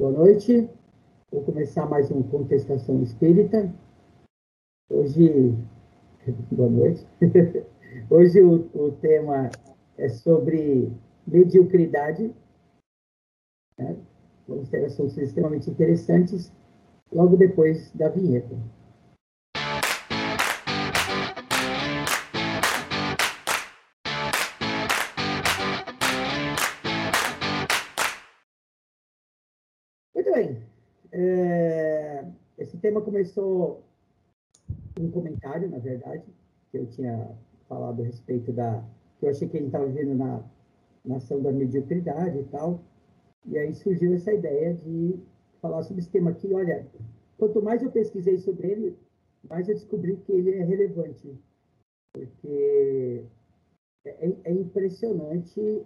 Boa noite. Vou começar mais um Contestação Espírita. Hoje, boa noite. Hoje o, o tema é sobre mediocridade. Né? Vamos ter assuntos extremamente interessantes logo depois da vinheta. Bem. É, esse tema começou um comentário, na verdade, que eu tinha falado a respeito da. que eu achei que a gente estava vivendo na, na ação da mediocridade e tal. E aí surgiu essa ideia de falar sobre esse tema aqui. Olha, quanto mais eu pesquisei sobre ele, mais eu descobri que ele é relevante. Porque é, é, é impressionante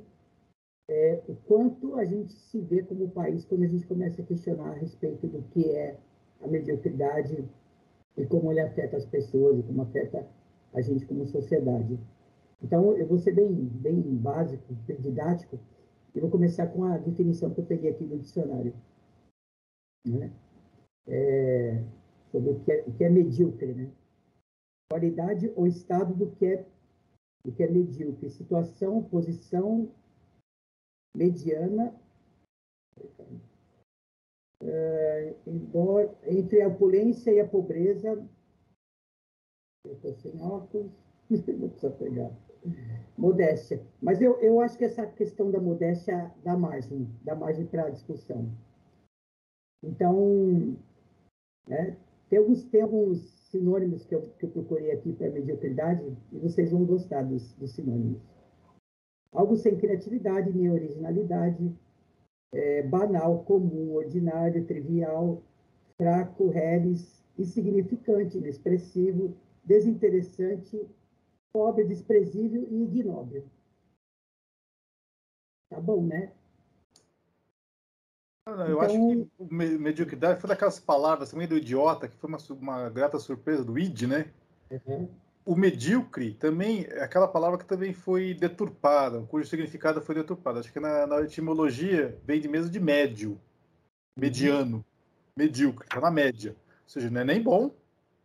é, o quanto a gente se vê como país quando a gente começa a questionar a respeito do que é a mediocridade e como ele afeta as pessoas e como afeta a gente como sociedade. Então, eu vou ser bem, bem básico, bem didático, e vou começar com a definição que eu peguei aqui do dicionário. Né? É, sobre o que, é, o que é medíocre, né? Qualidade ou estado do que é, do que é medíocre. Situação, posição mediana, é, entre a opulência e a pobreza. Eu estou sem óculos, não precisa pegar modéstia. Mas eu, eu acho que essa questão da modéstia dá margem, dá margem para a discussão. Então, né, tem, alguns, tem alguns sinônimos que eu, que eu procurei aqui para mediocridade e vocês vão gostar dos, dos sinônimos. Algo sem criatividade nem originalidade, é, banal, comum, ordinário, trivial, fraco, reles, insignificante, inexpressivo, desinteressante, pobre, desprezível e ignóbil. Tá bom, né? Não, eu então... acho que mediocridade foi daquelas palavras também do idiota, que foi uma, uma grata surpresa do id, né? Uhum. O medíocre também é aquela palavra que também foi deturpada, cujo significado foi deturpado. Acho que na, na etimologia vem de mesmo de médio, mediano, medíocre, tá na média. Ou seja, não é nem bom,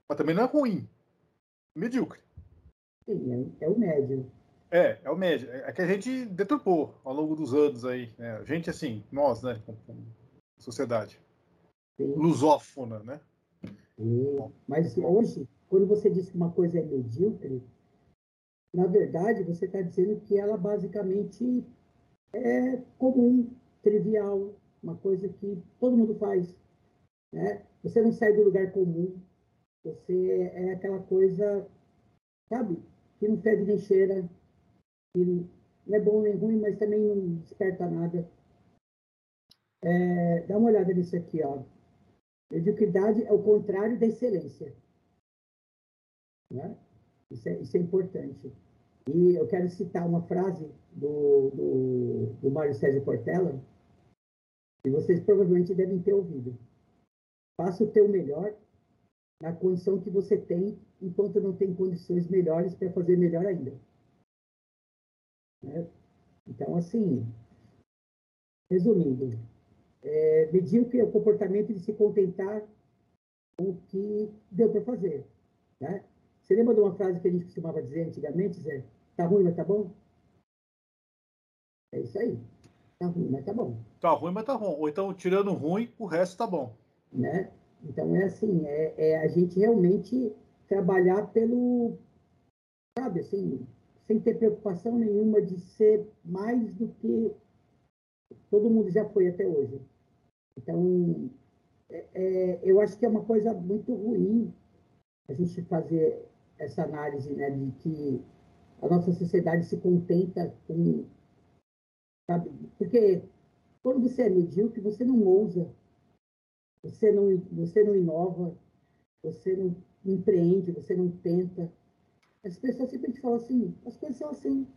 mas também não é ruim. Medíocre. Sim, é, é, o médio. É, é o médio. É que a gente deturpou ao longo dos anos aí. Né? A gente, assim, nós, né? Sociedade. Sim. Lusófona, né? Sim. Mas hoje, quando você diz que uma coisa é medíocre, na verdade, você está dizendo que ela basicamente é comum, trivial, uma coisa que todo mundo faz. Né? Você não sai do lugar comum, você é aquela coisa, sabe? que não fede nem cheira, que não é bom nem ruim, mas também não desperta nada. É, dá uma olhada nisso aqui, ó. Mediocridade é o contrário da excelência. Né? Isso, é, isso é importante. E eu quero citar uma frase do, do, do Mário Sérgio Portela, que vocês provavelmente devem ter ouvido. Faça o teu melhor na condição que você tem, enquanto não tem condições melhores para fazer melhor ainda. Né? Então, assim, resumindo, é, medíocre é o comportamento de se contentar com o que deu para fazer. Né? Você lembra de uma frase que a gente costumava dizer antigamente, Zé? Tá ruim, mas tá bom? É isso aí. Tá ruim, mas tá bom. Tá ruim, mas tá bom. Ou então, tirando ruim, o resto tá bom. Né? Então, é assim, é, é, a gente realmente trabalhar pelo, sabe, assim, sem ter preocupação nenhuma de ser mais do que todo mundo já foi até hoje. Então, é, é, eu acho que é uma coisa muito ruim a gente fazer essa análise, né, de que a nossa sociedade se contenta com, sabe, porque quando você é medíocre, você não ousa, você não, você não inova, você não empreende, você não tenta. As pessoas sempre te falam assim, as coisas são assim.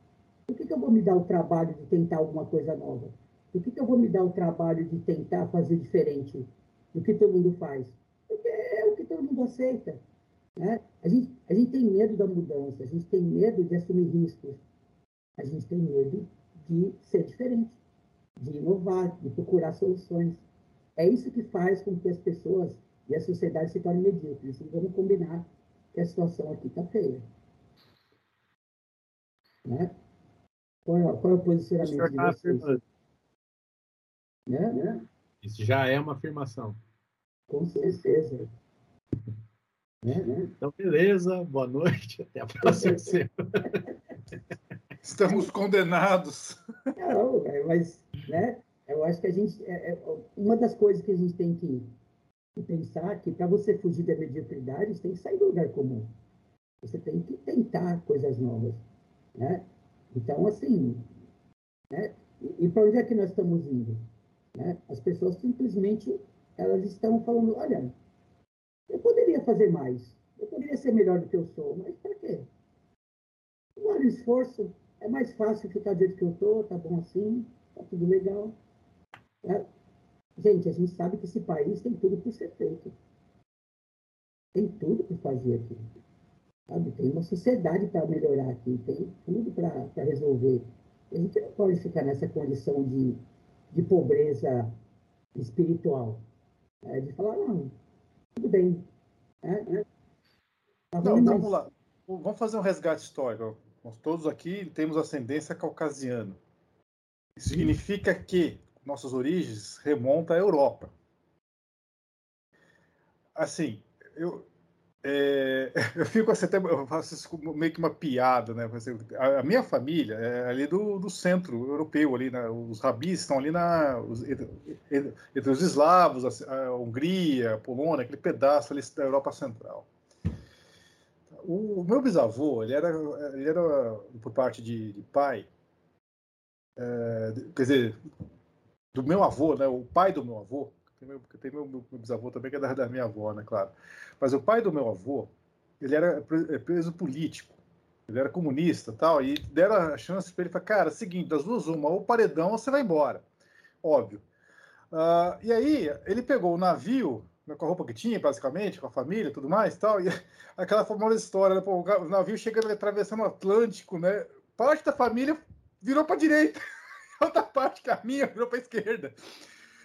Por que, que eu vou me dar o trabalho de tentar alguma coisa nova? Por que, que eu vou me dar o trabalho de tentar fazer diferente do que todo mundo faz? Porque é o que todo mundo aceita. Né? A, gente, a gente tem medo da mudança, a gente tem medo de assumir riscos, a gente tem medo de ser diferente, de inovar, de procurar soluções. É é isso que faz com que as pessoas e a sociedade se tornem medíocres. E vamos combinar que a situação aqui está feia. Né? Qual, é, qual é o posicionamento de tá vocês? Né? né? Isso já é uma afirmação. Com certeza. Né? Então, beleza. Boa noite. Até a próxima semana. Estamos condenados. Não, mas né, eu acho que a gente. É, é, uma das coisas que a gente tem que, que pensar que para você fugir da mediocridade, você tem que sair do lugar comum. Você tem que tentar coisas novas. Né? Então, assim. Né, e, e para onde é que nós estamos indo? Né? As pessoas simplesmente elas estão falando: olha, eu poderia fazer mais, eu poderia ser melhor do que eu sou, mas para quê? Não há esforço, é mais fácil ficar do jeito que eu estou, tá bom assim, tá tudo legal. É. Gente, a gente sabe que esse país tem tudo por ser feito. Tem tudo para fazer aqui. Sabe? Tem uma sociedade para melhorar aqui, tem tudo para resolver. A gente não pode ficar nessa condição de, de pobreza espiritual. É, de falar, não, tudo bem. É, é. Tá não, vamos lá. Vamos fazer um resgate histórico. Nós todos aqui temos ascendência caucasiana. Isso significa que nossas origens remontam à Europa. Assim, eu, é, eu fico assim, até, eu faço isso meio que uma piada, né? A, a minha família é ali do, do centro europeu, ali, né? os rabis estão ali na, os, entre, entre, os eslavos, a, a, Hungria, a Polônia, aquele pedaço ali da Europa Central. O, o meu bisavô, ele era, ele era por parte de, de pai, é, quer dizer, do meu avô, né? O pai do meu avô, tem meu, tem meu, meu bisavô também, que é da, da, minha avó, né? Claro. Mas o pai do meu avô, ele era é, preso político. Ele era comunista tal, e deram a chance para ele falar, cara, seguinte, das duas uma, ou paredão ou você vai embora. Óbvio. Uh, e aí, ele pegou o navio, né, com a roupa que tinha, basicamente, com a família tudo mais tal, e aquela famosa história, né, pô, o navio chegando, atravessando o Atlântico, né? Parte da família virou para direita, outra parte caminha virou para esquerda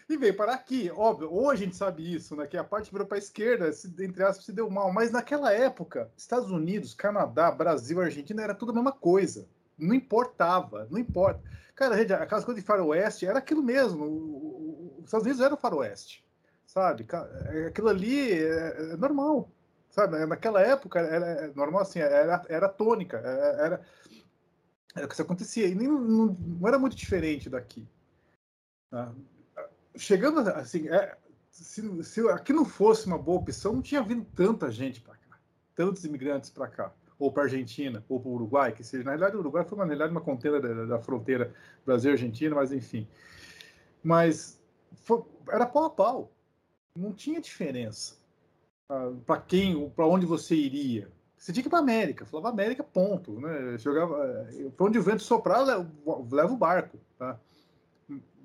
e veio para aqui. Óbvio, hoje a gente sabe isso, né? Que a parte virou para a esquerda, se, entre aspas, se deu mal. Mas naquela época, Estados Unidos, Canadá, Brasil, Argentina, era tudo a mesma coisa. Não importava, não importa. Cara, aquelas coisas de faroeste era aquilo mesmo. Os Estados Unidos era o faroeste, sabe? É, aquilo ali é, é normal, sabe? Naquela época era normal assim, era, era tônica, era, era o que acontecia. E nem, não, não era muito diferente daqui. Tá? Chegando assim, é, se, se aqui não fosse uma boa opção, não tinha vindo tanta gente para cá, tantos imigrantes para cá, ou para Argentina, ou para o Uruguai, que seja. Na realidade, o Uruguai foi uma, na realidade, uma contenda da, da fronteira Brasil-Argentina, mas enfim. Mas foi, era pau a pau, não tinha diferença uh, para quem, para onde você iria. Você tinha que ir para América, falava América, ponto. Né? Jogava, eh, para onde o vento soprar, leva o barco. Tá?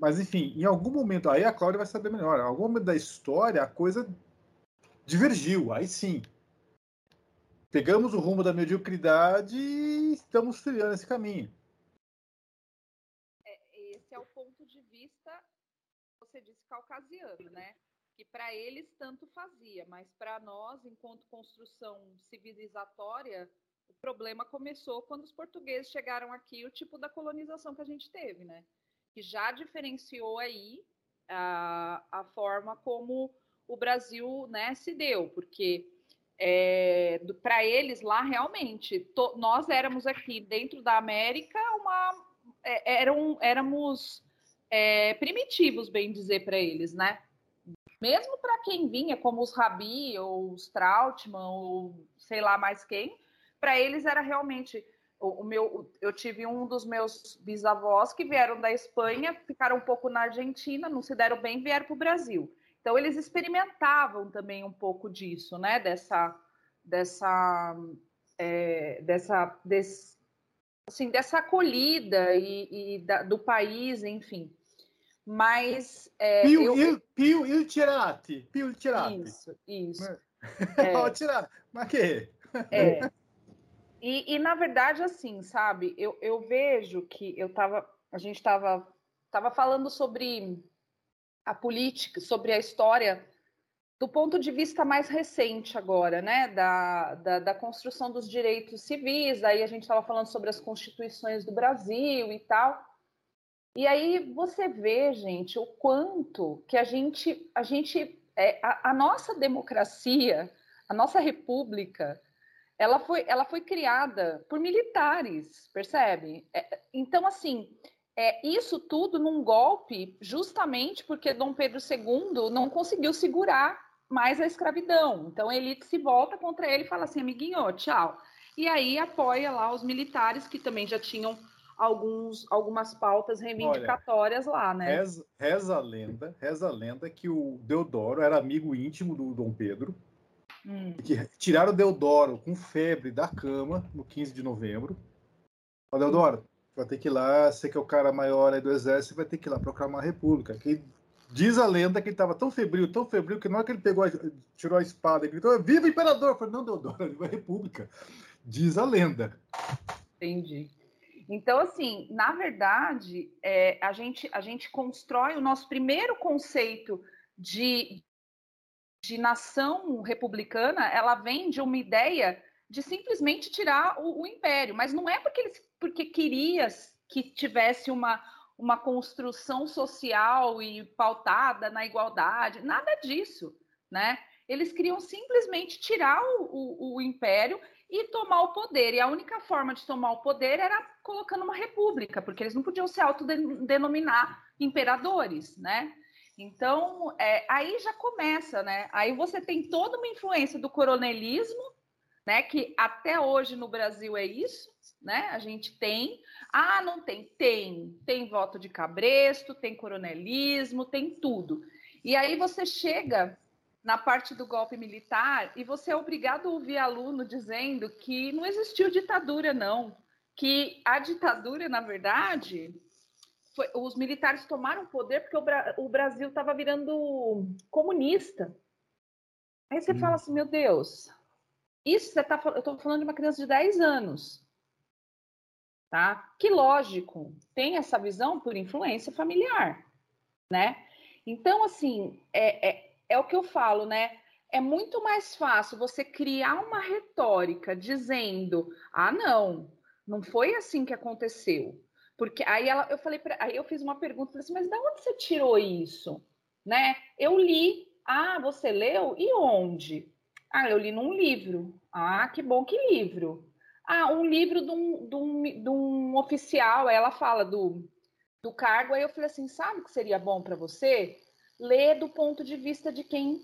Mas, enfim, em algum momento, aí a Cláudia vai saber melhor, em algum momento da história a coisa divergiu, aí sim. Pegamos o rumo da mediocridade e estamos trilhando esse caminho. É, esse é o ponto de vista, você disse, caucasiano, né? Que para eles tanto fazia, mas para nós, enquanto construção civilizatória, o problema começou quando os portugueses chegaram aqui, o tipo da colonização que a gente teve, né? Que já diferenciou aí a, a forma como o Brasil né, se deu, porque é, para eles lá realmente to, nós éramos aqui dentro da América uma é, eram, éramos é, primitivos, bem dizer para eles, né? Mesmo para quem vinha, como os Rabi ou os Trautmann ou sei lá mais quem, para eles era realmente o, meu, eu tive um dos meus bisavós que vieram da Espanha, ficaram um pouco na Argentina, não se deram bem, vieram para o Brasil. Então eles experimentavam também um pouco disso, né? Dessa, dessa, é, dessa, desse, assim, dessa acolhida e, e da, do país, enfim. Mas é, Pio, eu... il, Pio il tirati, Pio il tirati. Isso, isso. É. é. Mas que? É. E, e, na verdade, assim, sabe, eu, eu vejo que eu tava, a gente estava tava falando sobre a política, sobre a história do ponto de vista mais recente agora, né, da, da, da construção dos direitos civis, aí a gente estava falando sobre as constituições do Brasil e tal, e aí você vê, gente, o quanto que a gente, a gente, é, a, a nossa democracia, a nossa república, ela foi, ela foi criada por militares, percebe? É, então, assim, é, isso tudo num golpe, justamente porque Dom Pedro II não conseguiu segurar mais a escravidão. Então a elite se volta contra ele e fala assim, amiguinho, tchau. E aí apoia lá os militares que também já tinham alguns, algumas pautas reivindicatórias Olha, lá, né? Reza, reza, a lenda, reza a lenda que o Deodoro era amigo íntimo do Dom Pedro. Hum. Que tiraram o Deodoro com febre da cama no 15 de novembro. Ó, Deodoro, vai ter que ir lá, você que é o cara maior aí do exército, vai ter que ir lá proclamar a república. Que Diz a lenda que ele estava tão febril, tão febril, que na hora que ele pegou, tirou a espada e gritou: Viva o imperador! Eu falei: Não, Deodoro, viva a república. Diz a lenda. Entendi. Então, assim, na verdade, é, a, gente, a gente constrói o nosso primeiro conceito de, de nação republicana, ela vem de uma ideia de simplesmente tirar o, o império, mas não é porque eles porque queria que tivesse uma, uma construção social e pautada na igualdade, nada disso, né? Eles queriam simplesmente tirar o, o, o, império e tomar o poder. E a única forma de tomar o poder era colocando uma república, porque eles não podiam se autodenominar imperadores, né? Então, é, aí já começa, né? Aí você tem toda uma influência do coronelismo, né? Que até hoje no Brasil é isso, né? A gente tem. Ah, não tem? Tem. Tem voto de cabresto, tem coronelismo, tem tudo. E aí você chega na parte do golpe militar e você é obrigado a ouvir aluno dizendo que não existiu ditadura, não. Que a ditadura, na verdade, foi, os militares tomaram poder porque o, Bra o Brasil estava virando comunista. Aí você hum. fala assim, meu Deus, isso você tá, eu estou falando de uma criança de 10 anos tá? Que lógico, tem essa visão por influência familiar, né? Então, assim, é, é, é o que eu falo, né? É muito mais fácil você criar uma retórica dizendo, ah, não, não foi assim que aconteceu. Porque aí ela, eu falei, pra, aí eu fiz uma pergunta, falei assim, mas de onde você tirou isso? Né? Eu li, ah, você leu? E onde? Ah, eu li num livro. Ah, que bom que livro. Ah, um livro de um, de um, de um oficial, ela fala do, do cargo, aí eu falei assim, sabe o que seria bom para você? Ler do ponto de vista de quem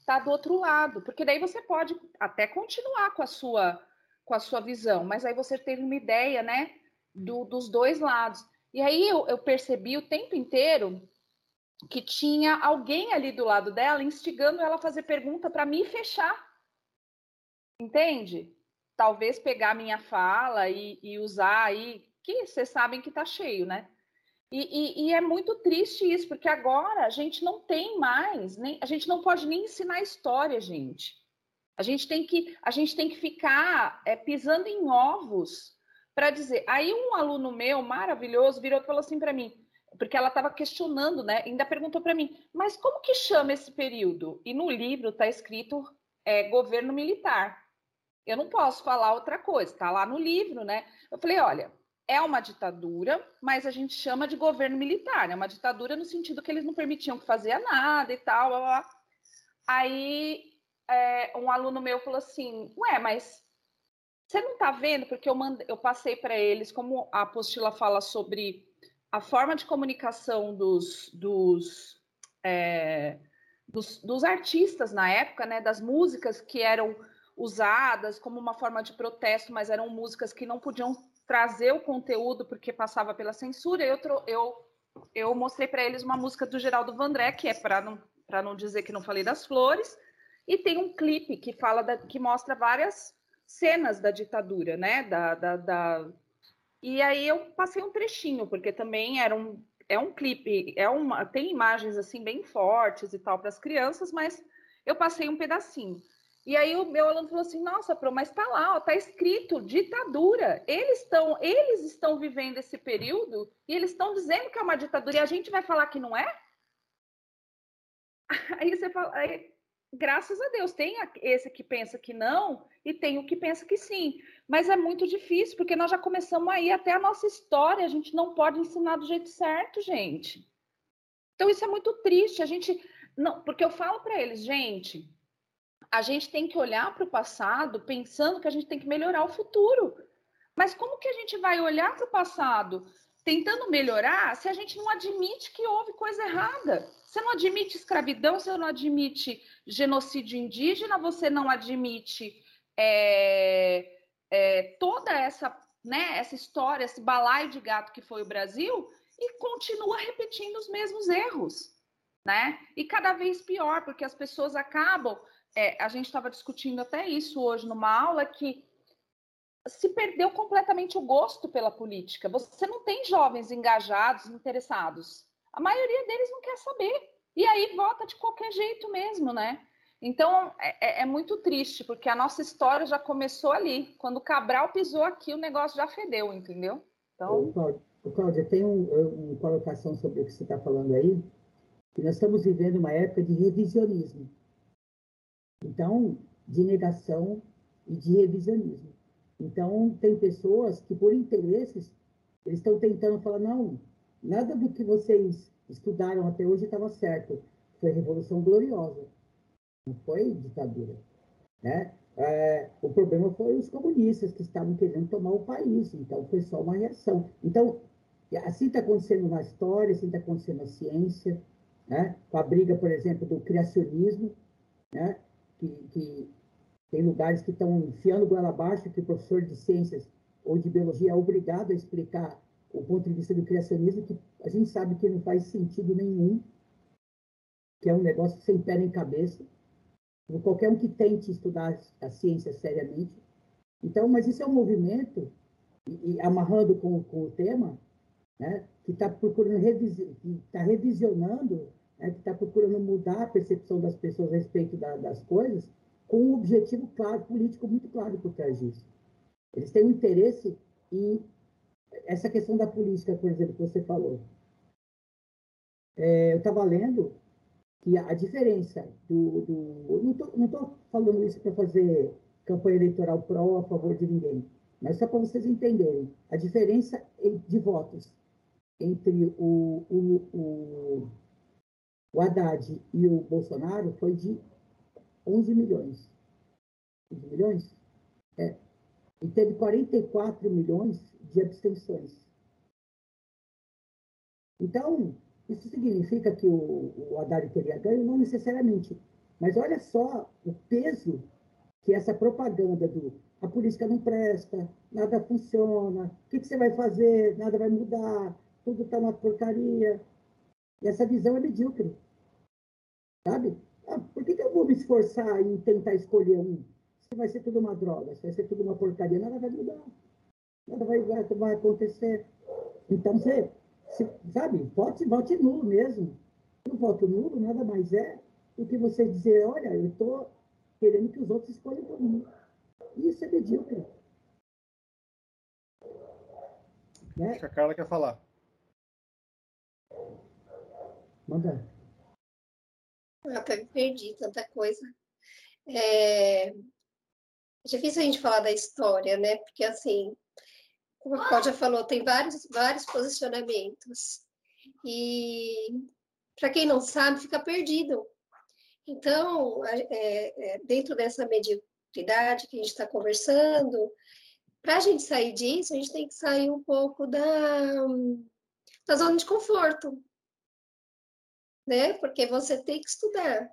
está do outro lado, porque daí você pode até continuar com a sua com a sua visão, mas aí você teve uma ideia, né, do, dos dois lados. E aí eu, eu percebi o tempo inteiro que tinha alguém ali do lado dela instigando ela a fazer pergunta para me fechar. Entende? talvez pegar minha fala e, e usar aí, que vocês sabem que está cheio, né? E, e, e, é muito triste isso, porque agora a gente não tem mais, nem, a gente não pode nem ensinar história, gente. A gente tem que, a gente tem que ficar é, pisando em ovos para dizer. Aí um aluno meu maravilhoso virou e falou assim para mim, porque ela estava questionando, né? Ainda perguntou para mim, mas como que chama esse período? E no livro está escrito é, governo militar. Eu não posso falar outra coisa, está lá no livro, né? Eu falei, olha, é uma ditadura, mas a gente chama de governo militar, é uma ditadura no sentido que eles não permitiam que fazia nada e tal. Blá, blá. Aí é, um aluno meu falou assim, ué, mas você não está vendo? Porque eu, mande, eu passei para eles, como a apostila fala sobre a forma de comunicação dos, dos, é, dos, dos artistas na época, né, das músicas que eram usadas como uma forma de protesto, mas eram músicas que não podiam trazer o conteúdo porque passava pela censura. Eu, eu, eu mostrei para eles uma música do Geraldo Vandré, que é para não, não dizer que não falei das flores, e tem um clipe que fala da, que mostra várias cenas da ditadura, né? Da, da, da... E aí eu passei um trechinho, porque também era um, é um clipe, é uma, tem imagens assim bem fortes e tal para as crianças, mas eu passei um pedacinho. E aí o meu aluno falou assim: "Nossa, Pro, mas está lá, está escrito ditadura. Eles estão, eles estão vivendo esse período e eles estão dizendo que é uma ditadura e a gente vai falar que não é?" Aí você fala, aí, graças a Deus, tem esse que pensa que não e tem o que pensa que sim. Mas é muito difícil, porque nós já começamos aí até a nossa história, a gente não pode ensinar do jeito certo, gente. Então isso é muito triste. A gente não, porque eu falo para eles, gente, a gente tem que olhar para o passado pensando que a gente tem que melhorar o futuro. Mas como que a gente vai olhar para o passado tentando melhorar se a gente não admite que houve coisa errada? Você não admite escravidão, você não admite genocídio indígena, você não admite é, é, toda essa, né, essa história, esse balaio de gato que foi o Brasil e continua repetindo os mesmos erros, né? E cada vez pior, porque as pessoas acabam. É, a gente estava discutindo até isso hoje numa aula que se perdeu completamente o gosto pela política. Você não tem jovens engajados, interessados. A maioria deles não quer saber. E aí vota de qualquer jeito mesmo, né? Então é, é, é muito triste, porque a nossa história já começou ali. Quando Cabral pisou aqui, o negócio já fedeu, entendeu? Então. Ô, Cláudia, tem um, uma colocação sobre o que você está falando aí, que nós estamos vivendo uma época de revisionismo. Então, de negação e de revisionismo. Então, tem pessoas que, por interesses, eles estão tentando falar: não, nada do que vocês estudaram até hoje estava certo. Foi Revolução Gloriosa, não foi ditadura. Né? É, o problema foi os comunistas que estavam querendo tomar o país, então foi só uma reação. Então, assim está acontecendo na história, assim está acontecendo na ciência, né? com a briga, por exemplo, do criacionismo, né? que, que tem lugares que estão enfiando goela abaixo, que o professor de ciências ou de biologia é obrigado a explicar o ponto de vista do criacionismo, que a gente sabe que não faz sentido nenhum, que é um negócio sem pé nem cabeça. Qualquer um que tente estudar a ciência seriamente. Então, mas isso é um movimento, e, e amarrando com, com, o tema, né, que está procurando, revisi que está revisionando, né, que está procurando mudar a percepção das pessoas a respeito da, das coisas, com um objetivo claro, político muito claro por trás disso. Eles têm um interesse em essa questão da política, por exemplo, que você falou. É, eu estava lendo que a diferença do. do não estou falando isso para fazer campanha eleitoral pró a favor de ninguém, mas só para vocês entenderem. A diferença de votos entre o, o, o, o Haddad e o Bolsonaro foi de 11 milhões. 11 milhões? É. E teve 44 milhões de abstenções. Então, isso significa que o, o Haddad teria ganho? Não necessariamente. Mas olha só o peso que essa propaganda do a política não presta, nada funciona, o que, que você vai fazer? Nada vai mudar, tudo está uma porcaria. E essa visão é medíocre. Sabe? Ah, por que, que eu vou me esforçar em tentar escolher um? Se vai ser tudo uma droga, se vai ser tudo uma porcaria, nada vai mudar. Nada vai, vai, vai acontecer. Então, você, se, sabe, vote, vote nulo mesmo. O voto nulo nada mais é do que você dizer, olha, eu estou querendo que os outros escolham por mim. Isso é medíocre. Né? Acho que a Carla quer falar. Manda. Eu até perdi tanta coisa. É... é difícil a gente falar da história, né? Porque, assim, como a Cláudia falou, tem vários, vários posicionamentos. E, para quem não sabe, fica perdido. Então, é, é, dentro dessa mediocridade que a gente está conversando, para a gente sair disso, a gente tem que sair um pouco da, da zona de conforto né? Porque você tem que estudar.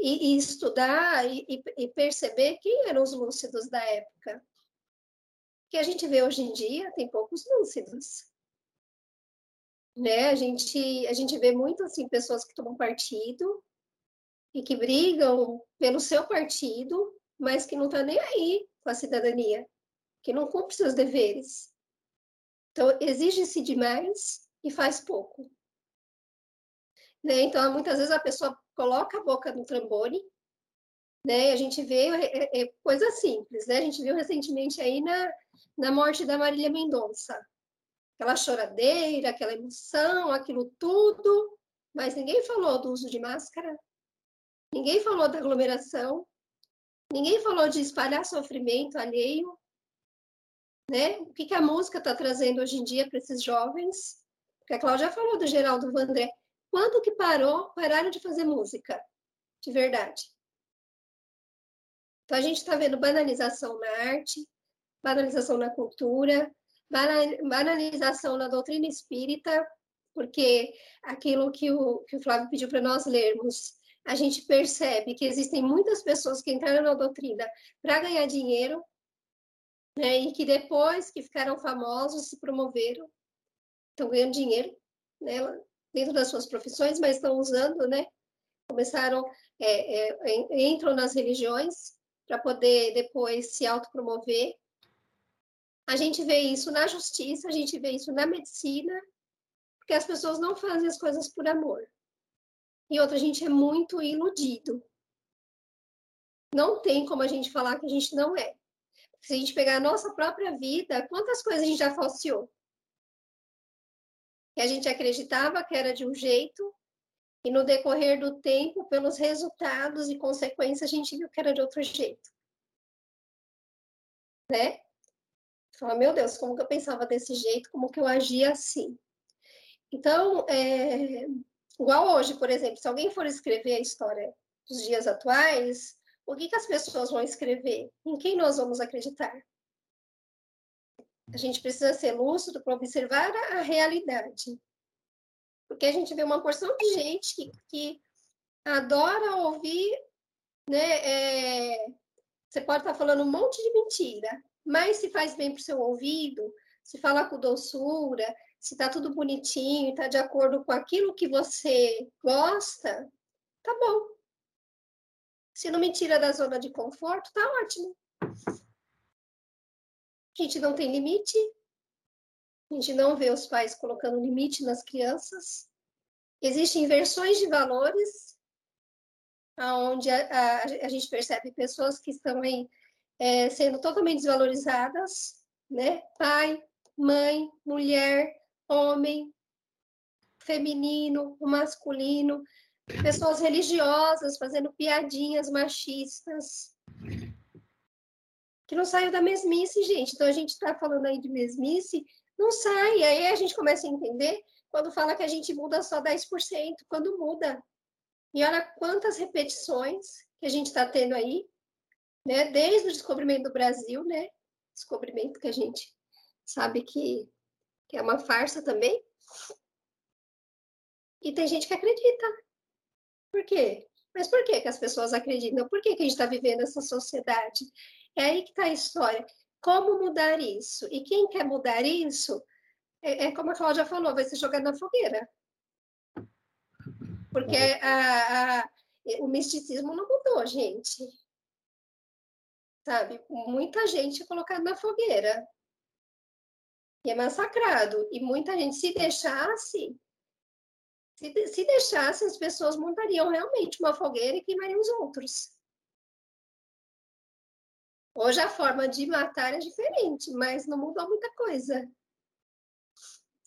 E, e estudar e, e, perceber quem eram os lúcidos da época. Que a gente vê hoje em dia, tem poucos lúcidos. Né? A, gente, a gente vê muito assim, pessoas que tomam partido e que brigam pelo seu partido, mas que não estão tá nem aí com a cidadania, que não cumpre seus deveres. Então, exige-se demais e faz pouco. Né? Então, muitas vezes a pessoa coloca a boca no trambone, né? A gente vê é, é, é, coisa simples, né? A gente viu recentemente aí na, na morte da Marília Mendonça. Aquela choradeira, aquela emoção, aquilo tudo, mas ninguém falou do uso de máscara, ninguém falou da aglomeração, ninguém falou de espalhar sofrimento alheio, né? O que, que a música está trazendo hoje em dia para esses jovens? Porque a Cláudia falou do Geraldo Vandré. Quando que parou, pararam de fazer música? De verdade. Então a gente está vendo banalização na arte, banalização na cultura, banalização na doutrina espírita, porque aquilo que o, que o Flávio pediu para nós lermos, a gente percebe que existem muitas pessoas que entraram na doutrina para ganhar dinheiro, né, e que depois que ficaram famosos se promoveram, estão ganhando dinheiro, né, dentro das suas profissões, mas estão usando, né, começaram, é, é, entram nas religiões para poder depois se autopromover a gente vê isso na justiça, a gente vê isso na medicina, porque as pessoas não fazem as coisas por amor. E outra, a gente é muito iludido. Não tem como a gente falar que a gente não é. Se a gente pegar a nossa própria vida, quantas coisas a gente já falseou? Que a gente acreditava que era de um jeito, e no decorrer do tempo, pelos resultados e consequências, a gente viu que era de outro jeito. Né? Fala, meu Deus, como que eu pensava desse jeito, como que eu agia assim. Então, é, igual hoje, por exemplo, se alguém for escrever a história dos dias atuais, o que, que as pessoas vão escrever? Em quem nós vamos acreditar? A gente precisa ser lúcido para observar a, realidade. Porque a gente vê uma porção de gente que, que adora ouvir, né? É, você pode estar falando um monte de mentira, mas se faz bem para o seu ouvido, se fala com doçura, se está tudo bonitinho, está de acordo com aquilo que você gosta, tá bom. Se não me tira da zona de conforto, tá ótimo. A gente não tem limite, a gente não vê os pais colocando limite nas crianças. Existem inversões de valores, onde a, a, a gente percebe pessoas que estão em é, sendo totalmente desvalorizadas, né? Pai, mãe, mulher, homem, feminino, masculino, pessoas religiosas fazendo piadinhas machistas. Que não saiu da mesmice, gente. Então a gente está falando aí de mesmice, não sai. Aí a gente começa a entender quando fala que a gente muda só 10%, quando muda. E olha quantas repetições que a gente está tendo aí né? Desde o descobrimento do Brasil, né? Descobrimento que a gente sabe que, que é uma farsa também. E tem gente que acredita. Por quê? Mas por que, que as pessoas acreditam? Por que, que a gente está vivendo essa sociedade? É aí que está a história. Como mudar isso? E quem quer mudar isso, é, é como a Cláudia falou, vai ser jogado na fogueira. Porque a, a, o misticismo não mudou, gente sabe? Muita gente colocada na fogueira. E é massacrado. E muita gente, se deixasse, se, se deixasse, as pessoas montariam realmente uma fogueira e queimariam os outros. Hoje a forma de matar é diferente, mas não mudou muita coisa.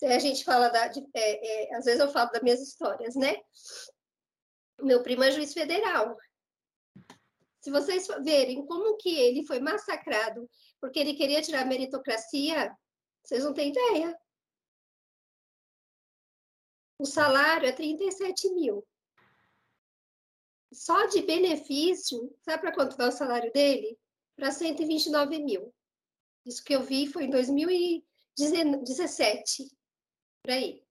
A gente fala da. De, é, é, às vezes eu falo das minhas histórias, né? Meu primo é juiz federal. Se vocês verem como que ele foi massacrado porque ele queria tirar a meritocracia, vocês não têm ideia. O salário é 37 mil. Só de benefício, sabe para quanto vai o salário dele? Para 129 mil. Isso que eu vi foi em 2017, por aí.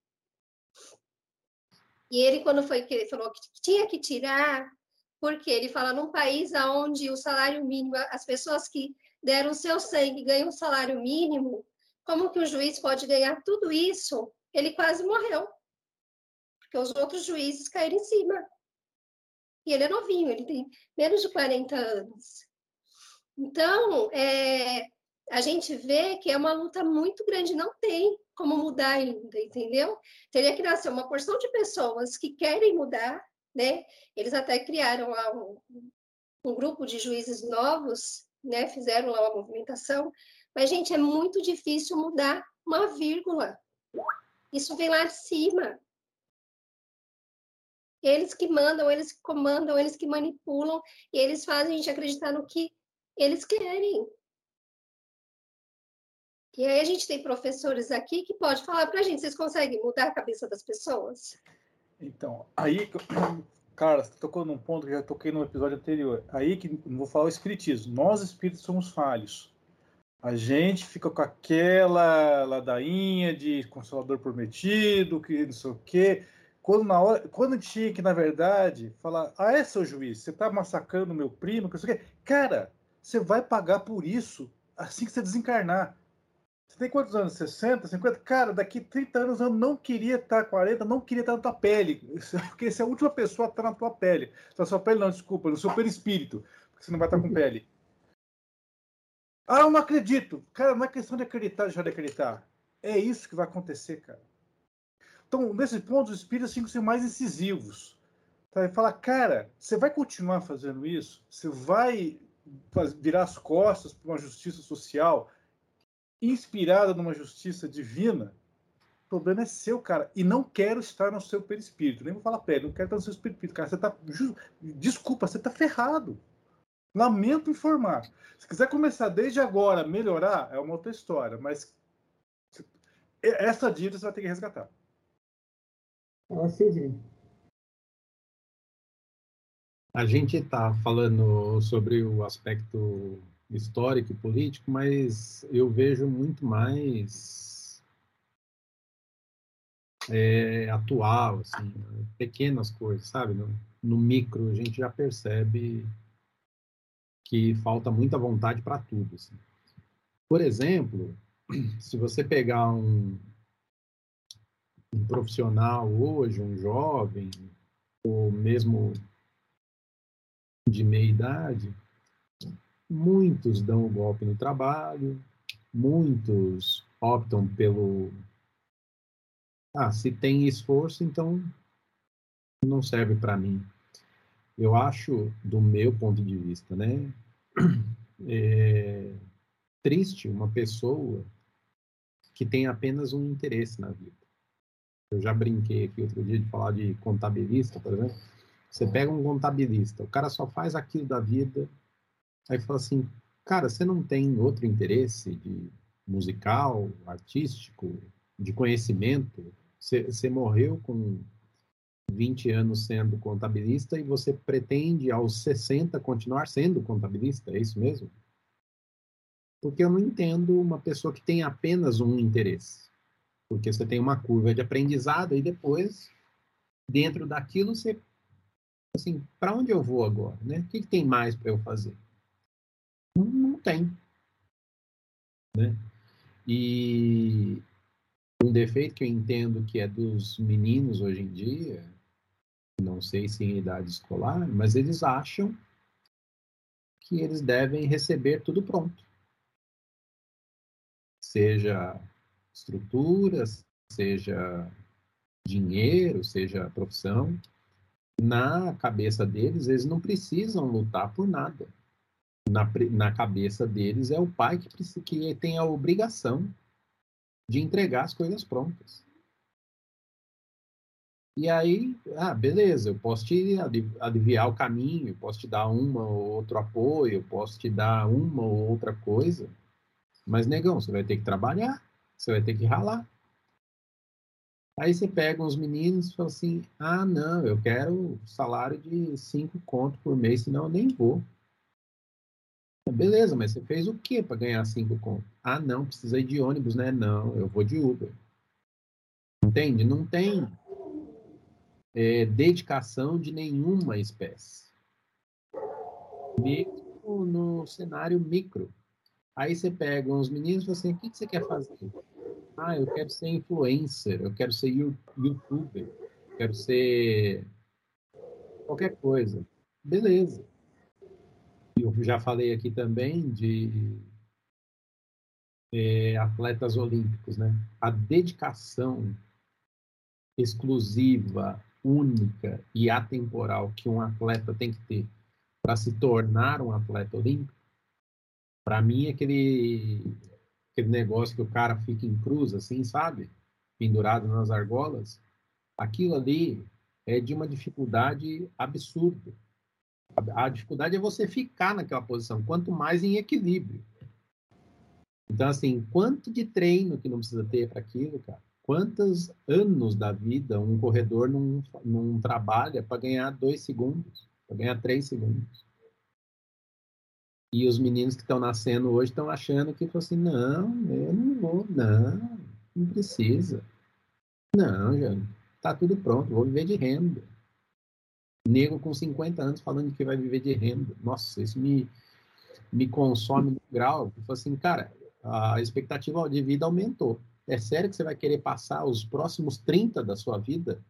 E ele, quando foi que ele falou que tinha que tirar porque ele fala num país onde o salário mínimo, as pessoas que deram seu sangue ganham um salário mínimo, como que o juiz pode ganhar tudo isso? Ele quase morreu, porque os outros juízes caíram em cima. E ele é novinho, ele tem menos de 40 anos. Então, é, a gente vê que é uma luta muito grande, não tem como mudar ainda, entendeu? Teria que nascer uma porção de pessoas que querem mudar, né? Eles até criaram lá um, um grupo de juízes novos, né? Fizeram lá uma movimentação, mas gente é muito difícil mudar uma vírgula. Isso vem lá de cima. Eles que mandam, eles que comandam, eles que manipulam, e eles fazem a gente acreditar no que eles querem. E aí a gente tem professores aqui que pode falar para a gente, vocês conseguem mudar a cabeça das pessoas? Então, aí, cara, você tocou num ponto que eu já toquei no episódio anterior. Aí que não vou falar o espiritismo. Nós espíritos somos falhos. A gente fica com aquela ladainha de consolador prometido, que não sei o quê. Quando, na hora, quando tinha que, na verdade, falar: Ah, é, seu juiz, você está massacrando meu primo, que não sei o quê. Cara, você vai pagar por isso assim que você desencarnar. Você tem quantos anos? 60, 50? Cara, daqui 30 anos eu não queria estar, 40, não queria estar na tua pele. Porque você é a última pessoa a estar na tua pele. Na sua pele não, desculpa, no seu perispírito. Porque você não vai estar com pele. Ah, eu não acredito. Cara, não é questão de acreditar, deixar de acreditar. É isso que vai acontecer, cara. Então, nesse ponto, os espíritos têm que ser mais incisivos. Tá? E falar, cara, você vai continuar fazendo isso? Você vai virar as costas para uma justiça social inspirada numa justiça divina? O problema é seu, cara. E não quero estar no seu perispírito. Nem vou falar pé, não quero estar no seu perispírito. Cara, você tá. Desculpa, você tá ferrado. Lamento informar. Se quiser começar desde agora a melhorar, é uma outra história. Mas essa dívida você vai ter que resgatar. Fala, Sidney. A gente está falando sobre o aspecto histórico e político, mas eu vejo muito mais é, atual, assim, pequenas coisas, sabe? No, no, micro a gente já percebe que falta muita vontade para tudo. Assim. Por exemplo, se você pegar um, um profissional hoje, um jovem, ou mesmo de meia idade, muitos dão o golpe no trabalho, muitos optam pelo. Ah, se tem esforço, então não serve para mim. Eu acho, do meu ponto de vista, né, é triste uma pessoa que tem apenas um interesse na vida. Eu já brinquei aqui outro dia de falar de contabilista, por exemplo. Você pega um contabilista, o cara só faz aquilo da vida, aí fala assim, cara, você não tem outro interesse de musical, artístico, de conhecimento? Você, você morreu com 20 anos sendo contabilista e você pretende aos 60 continuar sendo contabilista, é isso mesmo? Porque eu não entendo uma pessoa que tem apenas um interesse porque você tem uma curva de aprendizado e depois, dentro daquilo, você, assim, para onde eu vou agora, né? O que, que tem mais para eu fazer? Não, não tem, né? E um defeito que eu entendo que é dos meninos hoje em dia, não sei se em idade escolar, mas eles acham que eles devem receber tudo pronto. Seja estruturas, seja dinheiro, seja profissão, na cabeça deles, eles não precisam lutar por nada. Na, na cabeça deles é o pai que, que tem a obrigação de entregar as coisas prontas. E aí, ah, beleza, eu posso te aliviar o caminho, posso te dar uma ou outro apoio, posso te dar uma ou outra coisa, mas negão, você vai ter que trabalhar. Você vai ter que ralar. Aí você pega uns meninos e fala assim: ah, não, eu quero salário de 5 conto por mês, senão eu nem vou. Beleza, mas você fez o que para ganhar 5 conto? Ah, não, precisa ir de ônibus, né? Não, eu vou de Uber. Entende? Não tem é, dedicação de nenhuma espécie. Mesmo no cenário micro. Aí você pega uns meninos e fala assim: o que, que você quer fazer? Ah, eu quero ser influencer, eu quero ser youtuber, eu quero ser qualquer coisa. Beleza. Eu já falei aqui também de é, atletas olímpicos, né? A dedicação exclusiva, única e atemporal que um atleta tem que ter para se tornar um atleta olímpico, para mim, aquele aquele negócio que o cara fica em cruz, assim, sabe? Pendurado nas argolas. Aquilo ali é de uma dificuldade absurda. A dificuldade é você ficar naquela posição, quanto mais em equilíbrio. Então, assim, quanto de treino que não precisa ter para aquilo, cara? Quantos anos da vida um corredor não, não trabalha para ganhar dois segundos, para ganhar três segundos? E os meninos que estão nascendo hoje estão achando que, assim, não, eu não vou, não, não precisa. Não, já tá tudo pronto, vou viver de renda. Nego com 50 anos falando que vai viver de renda. Nossa, isso me, me consome no grau. Eu assim, cara, a expectativa de vida aumentou. É sério que você vai querer passar os próximos 30 da sua vida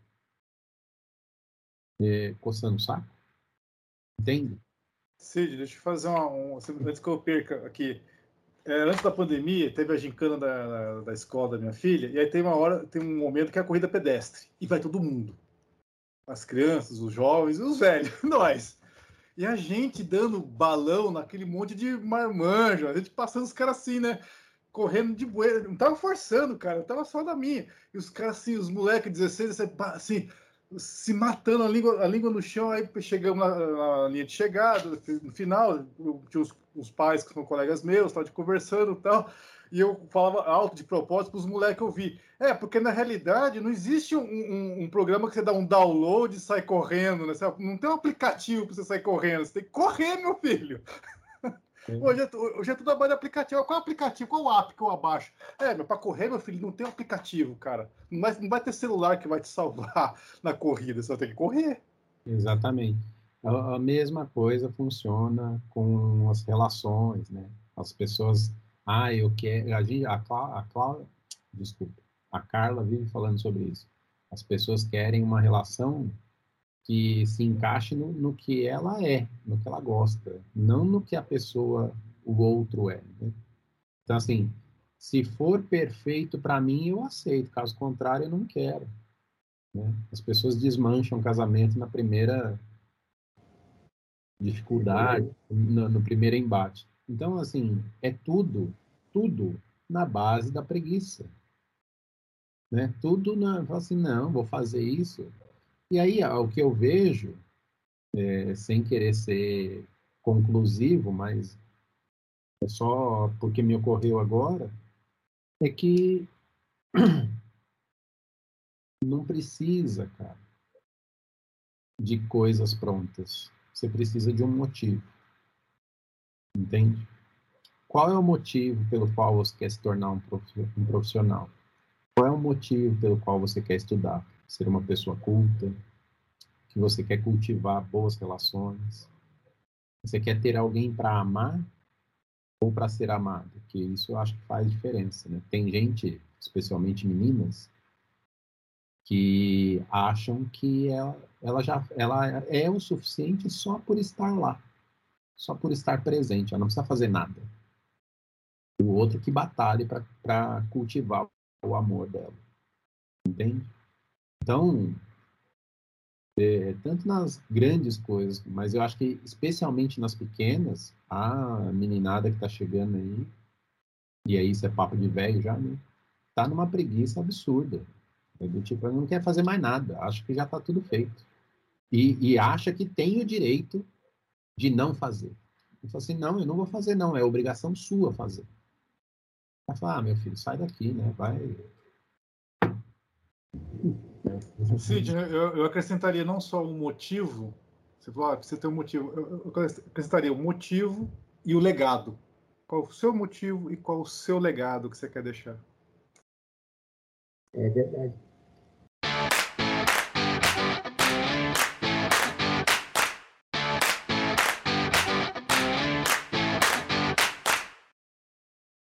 é, coçando o saco? Entende? Cid, deixa eu fazer uma. Um, antes que eu perca aqui. É, antes da pandemia, teve a gincana da, da, da, escola da minha filha, e aí tem uma hora, tem um momento que é a corrida pedestre. E vai todo mundo. As crianças, os jovens, os velhos, nós. E a gente dando balão naquele monte de marmanjo, a gente passando os caras assim, né? Correndo de bueira. Não tava forçando, cara, eu tava só da minha. E os caras assim, os moleques 16, assim, se matando a língua, a língua no chão, aí chegamos na, na linha de chegada, no final, tinha os, os, pais que são colegas meus, estavam conversando e tal, e eu falava alto de propósito para os moleques ouvir. É, porque na realidade não existe um, um, um, programa que você dá um download e sai correndo, né? Não tem um aplicativo para você sair correndo, você tem que correr, meu filho. Hoje é, hoje é tudo de aplicativo. Qual é o aplicativo? Qual o app que eu abaixo? É, meu, para correr, meu filho, não tem aplicativo, cara. Não vai, não vai ter celular que vai te salvar na corrida, você vai ter que correr. Exatamente. A, a mesma coisa funciona com as relações, né? As pessoas. Ah, eu quero. A, gente, a, Clá, a Clá, desculpa. A Carla vive falando sobre isso. As pessoas querem uma relação que se encaixe no, no, que ela é, no que ela gosta, não no que a pessoa, o outro é. Né? Então, assim, se for perfeito para mim, eu aceito, caso contrário, eu não quero. Né? As pessoas desmancham o casamento na primeira dificuldade, no, no primeiro embate. Então, assim, é tudo, tudo na base da preguiça. Né? Tudo na, assim, não, vou fazer isso, e aí, o que eu vejo, é, sem querer ser conclusivo, mas é só porque me ocorreu agora, é que não precisa, cara, de coisas prontas. Você precisa de um motivo. Entende? Qual é o motivo pelo qual você quer se tornar um profissional? Qual é o motivo pelo qual você quer estudar? Ser uma pessoa culta, que você quer cultivar boas relações, você quer ter alguém para amar ou para ser amado, que isso eu acho que faz diferença, né? Tem gente, especialmente meninas, que acham que ela, ela já ela é o suficiente só por estar lá, só por estar presente, ela não precisa fazer nada. O outro que batalhe para cultivar o amor dela, entende? Então, é, tanto nas grandes coisas, mas eu acho que especialmente nas pequenas, a meninada que está chegando aí, e aí isso é papo de velho já, né? Tá numa preguiça absurda. É do tipo, não quer fazer mais nada, acho que já está tudo feito. E, e, acha que tem o direito de não fazer. Eu falo assim, não, eu não vou fazer não, é obrigação sua fazer. Vai falar, ah, meu filho, sai daqui, né? Vai, Cid, eu, eu, acrescentaria não só o motivo, você falou, ah, precisa ter um motivo, eu, eu acrescentaria o motivo e o legado. Qual o seu motivo e qual o seu legado que você quer deixar? É verdade.